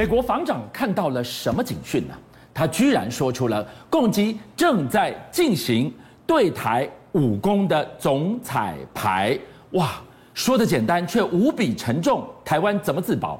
美国防长看到了什么警讯呢？他居然说出了共机正在进行对台武功的总彩排。哇，说的简单却无比沉重。台湾怎么自保？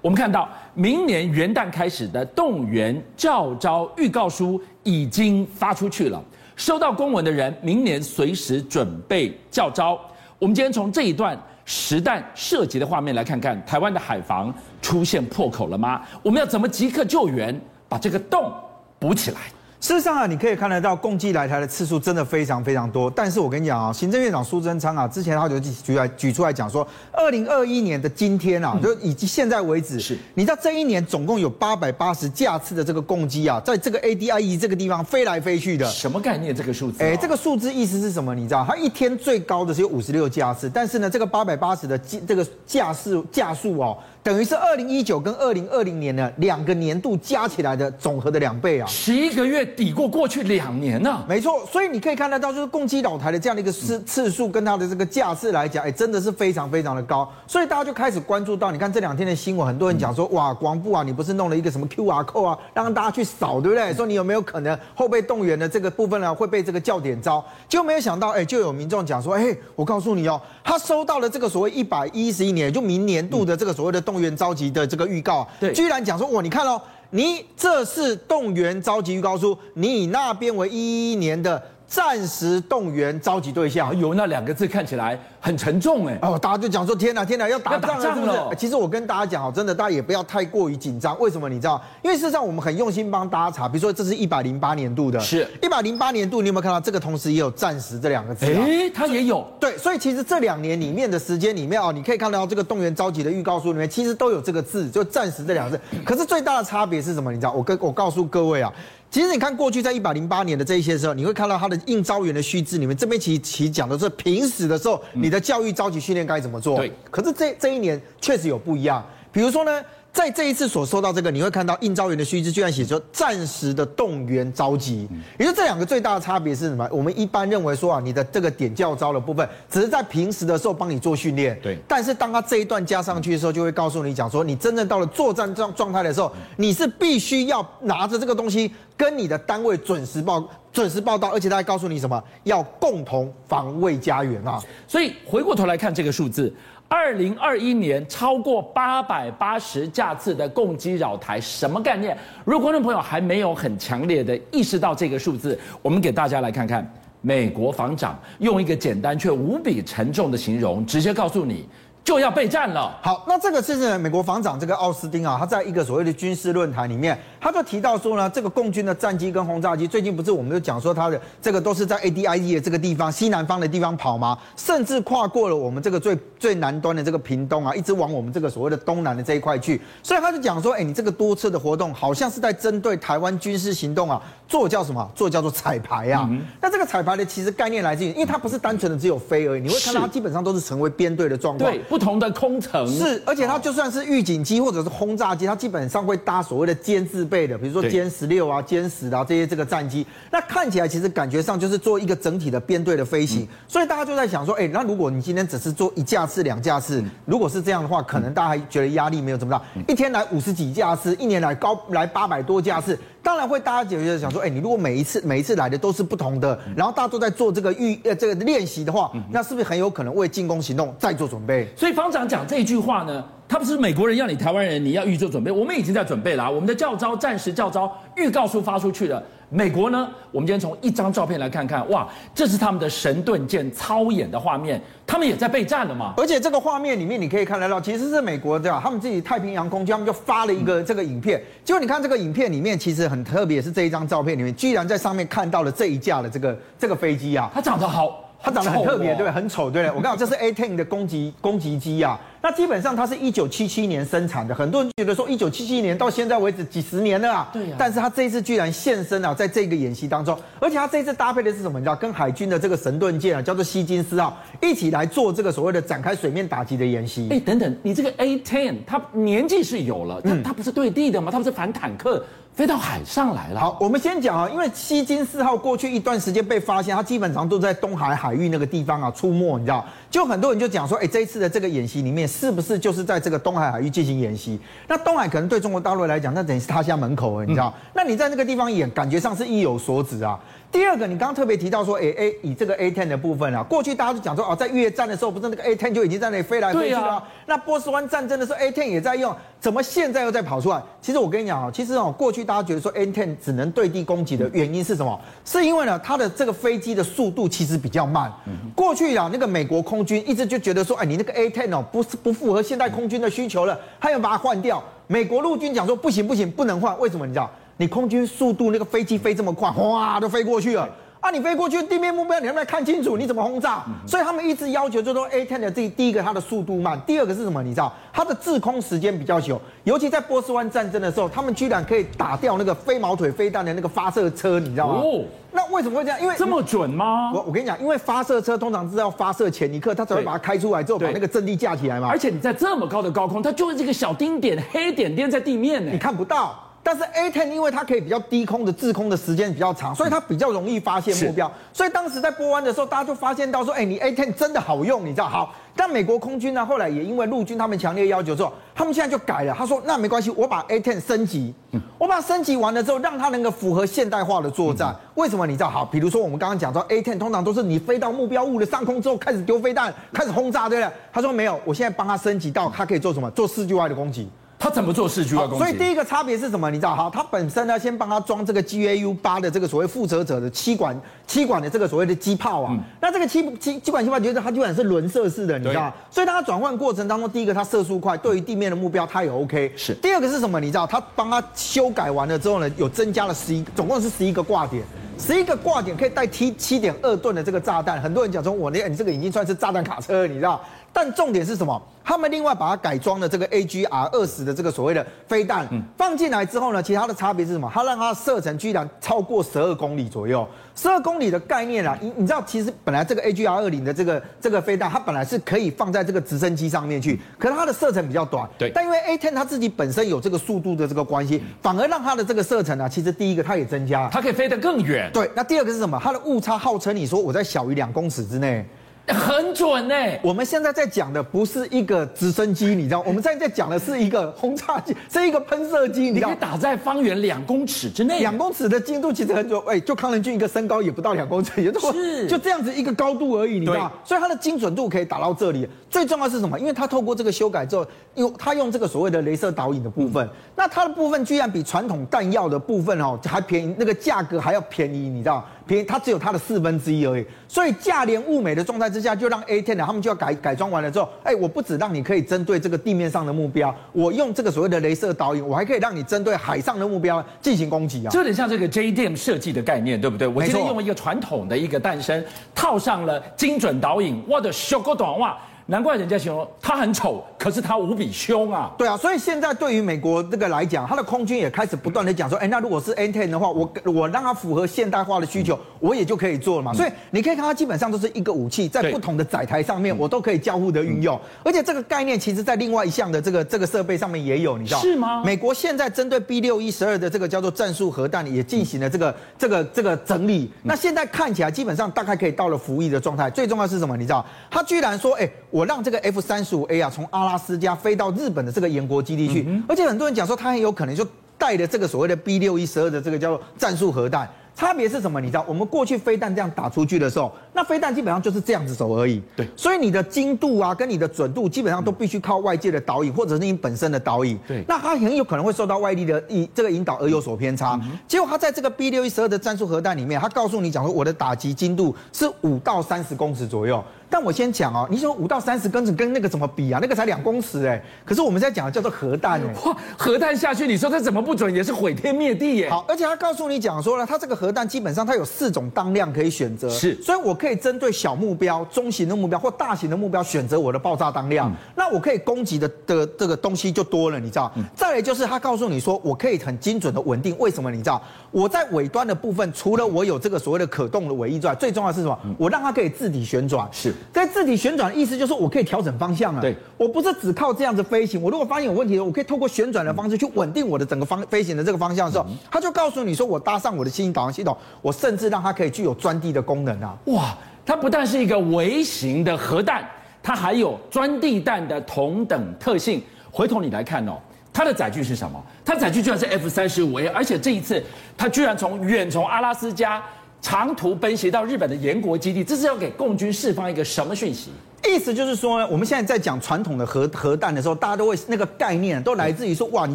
我们看到明年元旦开始的动员教招预告书已经发出去了，收到公文的人明年随时准备教招。我们今天从这一段实弹射击的画面来看看，台湾的海防出现破口了吗？我们要怎么即刻救援，把这个洞补起来？事实上啊，你可以看得到，共机来台的次数真的非常非常多。但是我跟你讲啊，行政院长苏贞昌啊，之前他就举来举出来讲说，二零二一年的今天啊，就以及现在为止，是你知道这一年总共有八百八十架次的这个共机啊，在这个 ADIE 这个地方飞来飞去的。什么概念？这个数字？哎，这个数字意思是什么？你知道，它一天最高的是有五十六架次，但是呢，这个八百八十的这个架次架数哦。等于是二零一九跟二零二零年呢两个年度加起来的总和的两倍啊！十一个月抵过过去两年呢、啊。没错，所以你可以看得到，就是共机扰台的这样的一个次次数跟它的这个架次来讲，哎，真的是非常非常的高。所以大家就开始关注到，你看这两天的新闻，很多人讲说，哇，国防部啊，你不是弄了一个什么 QR code 啊，让大家去扫，对不对？说你有没有可能后备动员的这个部分呢会被这个教点召？结果没有想到，哎，就有民众讲说，哎，我告诉你哦，他收到了这个所谓一百一十一年，就明年度的这个所谓的动员召集的。这个预告，对，居然讲说，哇，你看哦，你这是动员召集预告书，你以那边为一一年的。暂时动员召集对象，有那两个字看起来很沉重哎。哦，大家就讲说天哪，天哪，要打仗了，是不是？其实我跟大家讲哦，真的，大家也不要太过于紧张。为什么？你知道？因为事实上我们很用心帮大家查，比如说这是一百零八年度的，是一百零八年度，你有没有看到这个？同时也有暂时这两个字。哎，它也有。对，所以其实这两年里面的时间里面哦，你可以看到这个动员召集的预告书里面，其实都有这个字，就暂时这两个字。可是最大的差别是什么？你知道？我跟我告诉各位啊。其实你看过去在一百零八年的这一些时候，你会看到他的应招员的须知里面，这边其实其讲的是平时的时候，你的教育召集训练该怎么做。对。可是这这一年确实有不一样，比如说呢。在这一次所收到这个，你会看到应召员的须知居然写说暂时的动员召集，也就这两个最大的差别是什么？我们一般认为说啊，你的这个点教招的部分，只是在平时的时候帮你做训练，对。但是当他这一段加上去的时候，就会告诉你讲说，你真正到了作战状状态的时候，你是必须要拿着这个东西跟你的单位准时报准时报道，而且他还告诉你什么？要共同防卫家园啊！所以回过头来看这个数字。二零二一年超过八百八十下次的共击扰台，什么概念？如果观众朋友还没有很强烈的意识到这个数字，我们给大家来看看，美国防长用一个简单却无比沉重的形容，直接告诉你。就要备战了。好，那这个是美国防长这个奥斯汀啊，他在一个所谓的军事论坛里面，他就提到说呢，这个共军的战机跟轰炸机，最近不是我们就讲说他的这个都是在 ADIE 的这个地方西南方的地方跑吗？甚至跨过了我们这个最最南端的这个屏东啊，一直往我们这个所谓的东南的这一块去。所以他就讲说，哎，你这个多次的活动，好像是在针对台湾军事行动啊，做叫什么？做叫做彩排啊。嗯、那这个彩排的其实概念来自于，因为它不是单纯的只有飞而已，你会看到它基本上都是成为编队的状况。对。不同的空层是，而且它就算是预警机或者是轰炸机，它基本上会搭所谓的歼字辈的，比如说歼十六啊、歼十啊这些这个战机。那看起来其实感觉上就是做一个整体的编队的飞行。所以大家就在想说，哎，那如果你今天只是做一架次、两架次，如果是这样的话，可能大家还觉得压力没有这么大。一天来五十几架次，一年来高来八百多架次。当然会，大家觉得想说，哎，你如果每一次每一次来的都是不同的，然后大家都在做这个预呃这个练习的话，那是不是很有可能为进攻行动再做准备？所以方长讲这句话呢，他不是美国人要你台湾人你要预做准备，我们已经在准备了，我们的教招暂时教招预告书发出去了。美国呢？我们今天从一张照片来看看，哇，这是他们的神盾舰操演的画面，他们也在备战了嘛。而且这个画面里面，你可以看得到，其实是美国这样，他们自己太平洋空军，他们就发了一个这个影片。结果你看这个影片里面，其实很特别，是这一张照片里面，居然在上面看到了这一架的这个这个飞机啊，它长得好。它长得很特别，对？很丑，对不对？我刚好这是 A-10 的攻击攻击机啊。那基本上它是一九七七年生产的，很多人觉得说一九七七年到现在为止几十年了啊。对呀。但是它这一次居然现身啊，在这个演习当中，而且它这一次搭配的是什么？你知道，跟海军的这个神盾舰啊，叫做希金斯号，一起来做这个所谓的展开水面打击的演习。哎，等等，你这个 A-10 它年纪是有了，它它不是对地的吗？它不是反坦克。飞到海上来了。好，我们先讲啊，因为希金斯号过去一段时间被发现，它基本上都在东海海域那个地方啊出没，你知道？就很多人就讲说，哎，这一次的这个演习里面，是不是就是在这个东海海域进行演习？那东海可能对中国大陆来讲，那等于是他家门口了，你知道？嗯、那你在那个地方演，感觉上是意有所指啊。第二个，你刚刚特别提到说，哎、欸、A 以这个 A10 的部分啊，过去大家就讲说，哦，在越战的时候，不是那个 A10 就已经在那里飞来飞去了、啊。那波斯湾战争的时候，A10 也在用，怎么现在又在跑出来？其实我跟你讲啊，其实哦，过去大家觉得说 A10 只能对地攻击的原因是什么？是因为呢，它的这个飞机的速度其实比较慢。过去啊，那个美国空军一直就觉得说，哎，你那个 A10 哦，不是不符合现代空军的需求了，他要把它换掉。美国陆军讲说，不行不行，不能换，为什么？你知道？你空军速度那个飞机飞这么快，哗，都飞过去了。啊，你飞过去地面目标，你能不能看清楚？你怎么轰炸？所以他们一直要求，就是说 A10 的这第一个它的速度慢，第二个是什么？你知道它的滞空时间比较久，尤其在波斯湾战争的时候，他们居然可以打掉那个飞毛腿飞弹的那个发射车，你知道吗？哦，那为什么会这样？因为这么准吗？我我跟你讲，因为发射车通常是要发射前一刻，它才会把它开出来之后把那个阵地架起来嘛。而且你在这么高的高空，它就是这个小丁点黑点点在地面呢，你看不到。但是 A ten 因为它可以比较低空的滞空的时间比较长，所以它比较容易发现目标。所以当时在波湾的时候，大家就发现到说，哎，你 A ten 真的好用，你知道？好，但美国空军呢，后来也因为陆军他们强烈要求之后，他们现在就改了。他说，那没关系，我把 A ten 升级，我把它升级完了之后，让它能够符合现代化的作战。为什么？你知道？好，比如说我们刚刚讲到 A ten 通常都是你飞到目标物的上空之后开始丢飞弹，开始轰炸，对不对？他说没有，我现在帮他升级到它可以做什么？做四距外的攻击。他怎么做视距外攻击？所以第一个差别是什么？你知道？好，他本身呢，先帮他装这个 GAU 八的这个所谓负责者的七管七管的这个所谓的机炮啊。嗯、那这个七七七管机炮，觉得它基本上是轮射式的，你知道？所以它转换过程当中，第一个它射速快，对于地面的目标它也 OK。是。第二个是什么？你知道？他帮他修改完了之后呢，有增加了十一，总共是十一个挂点，十一个挂点可以带 T 七点二吨的这个炸弹。很多人讲说，我那，你这个已经算是炸弹卡车，你知道？但重点是什么？他们另外把它改装了这个 AGR 二十的这个所谓的飞弹，放进来之后呢，其他的差别是什么？它让它射程居然超过十二公里左右。十二公里的概念啊，你你知道，其实本来这个 AGR 二零的这个这个飞弹，它本来是可以放在这个直升机上面去，可是它的射程比较短。对。但因为 A10 它自己本身有这个速度的这个关系，反而让它的这个射程啊，其实第一个它也增加，它可以飞得更远。对。那第二个是什么？它的误差号称你说我在小于两公尺之内。很准呢。我们现在在讲的不是一个直升机，你知道？我们现在在讲的是一个轰炸机，是一个喷射机，你知道？你可以打在方圆两公尺之内。两公尺的精度其实很准，哎，就康仁俊一个身高也不到两公尺，也就是就这样子一个高度而已，你知道？所以它的精准度可以打到这里。最重要是什么？因为它透过这个修改之后，用它用这个所谓的镭射导引的部分，那它的部分居然比传统弹药的部分哦还便宜，那个价格还要便宜，你知道？便宜，它只有它的四分之一而已。所以价廉物美的状态之下，就让 A10 呢，他们就要改改装完了之后，哎，我不止让你可以针对这个地面上的目标，我用这个所谓的镭射导引，我还可以让你针对海上的目标进行攻击啊。这有点像这个 JDAM 设计的概念，对不对？我今天用一个传统的一个诞生，套上了精准导引，我的小个短袜。难怪人家形容他很丑，可是他无比凶啊！对啊，所以现在对于美国这个来讲，他的空军也开始不断的讲说，哎，那如果是 N10 的话，我我让它符合现代化的需求，我也就可以做了嘛。所以你可以看，它基本上都是一个武器，在不同的载台上面，我都可以交互的运用。而且这个概念其实在另外一项的这个这个设备上面也有，你知道？是吗？美国现在针对 B 六一十二的这个叫做战术核弹也进行了这个这个这个整理。那现在看起来基本上大概可以到了服役的状态。最重要是什么？你知道？他居然说，哎，我让这个 F 三。十五 A 啊，从阿拉斯加飞到日本的这个岩国基地去，而且很多人讲说，他很有可能就带着这个所谓的 B 六一十二的这个叫做战术核弹。差别是什么？你知道，我们过去飞弹这样打出去的时候，那飞弹基本上就是这样子走而已。对，所以你的精度啊，跟你的准度，基本上都必须靠外界的导引，或者是你本身的导引。对，那它很有可能会受到外力的引这个引导而有所偏差。结果它在这个 B 六一十二的战术核弹里面，它告诉你讲说，我的打击精度是五到三十公尺左右。但我先讲哦，你说五到三十公尺跟那个怎么比啊？那个才两公尺哎，可是我们在讲的叫做核弹哎，哇，核弹下去，你说它怎么不准也是毁天灭地耶。好，而且他告诉你讲说呢，它这个核弹基本上它有四种当量可以选择，是，所以我可以针对小目标、中型的目标或大型的目标选择我的爆炸当量，嗯、那我可以攻击的的这个东西就多了，你知道？嗯、再来就是他告诉你说，我可以很精准的稳定，为什么？你知道？我在尾端的部分，除了我有这个所谓的可动的尾翼之外，最重要的是什么？嗯、我让它可以自体旋转，是在自体旋转。的意思就是我可以调整方向啊，对，我不是只靠这样子飞行。我如果发现有问题，我可以透过旋转的方式去稳定我的整个方飞行的这个方向的时候，它就告诉你说，我搭上我的新型导航系统，我甚至让它可以具有钻地的功能啊！哇，它不但是一个微型的核弹。它还有钻地弹的同等特性。回头你来看哦，它的载具是什么？它载具居然是 F 三十五 A，而且这一次它居然从远从阿拉斯加长途奔袭到日本的岩国基地，这是要给共军释放一个什么讯息？意思就是说呢，我们现在在讲传统的核核弹的时候，大家都会那个概念都来自于说，哇，你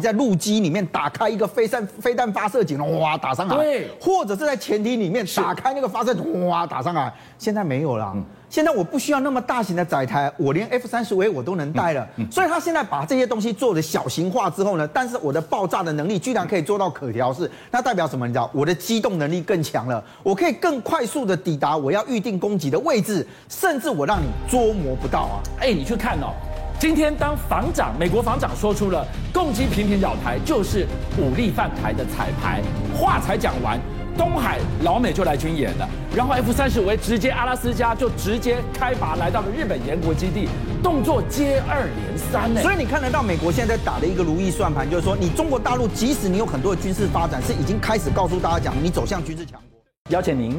在陆基里面打开一个飞弹飞弹发射井，哇，打上来，对，或者是在潜艇里面打开那个发射筒，哇，打上来。现在没有了。嗯现在我不需要那么大型的载台，我连 F 三十五 A 我都能带了。所以他现在把这些东西做的小型化之后呢，但是我的爆炸的能力居然可以做到可调式，那代表什么？你知道，我的机动能力更强了，我可以更快速的抵达我要预定攻击的位置，甚至我让你捉摸不到啊！哎，你去看哦，今天当防长，美国防长说出了共机频频扰台就是武力犯台的彩排，话才讲完。东海老美就来军演了，然后 F 三十五 A 直接阿拉斯加就直接开拔来到了日本岩国基地，动作接二连三呢。所以你看得到美国现在在打的一个如意算盘，就是说你中国大陆即使你有很多的军事发展，是已经开始告诉大家讲你走向军事强国。邀请您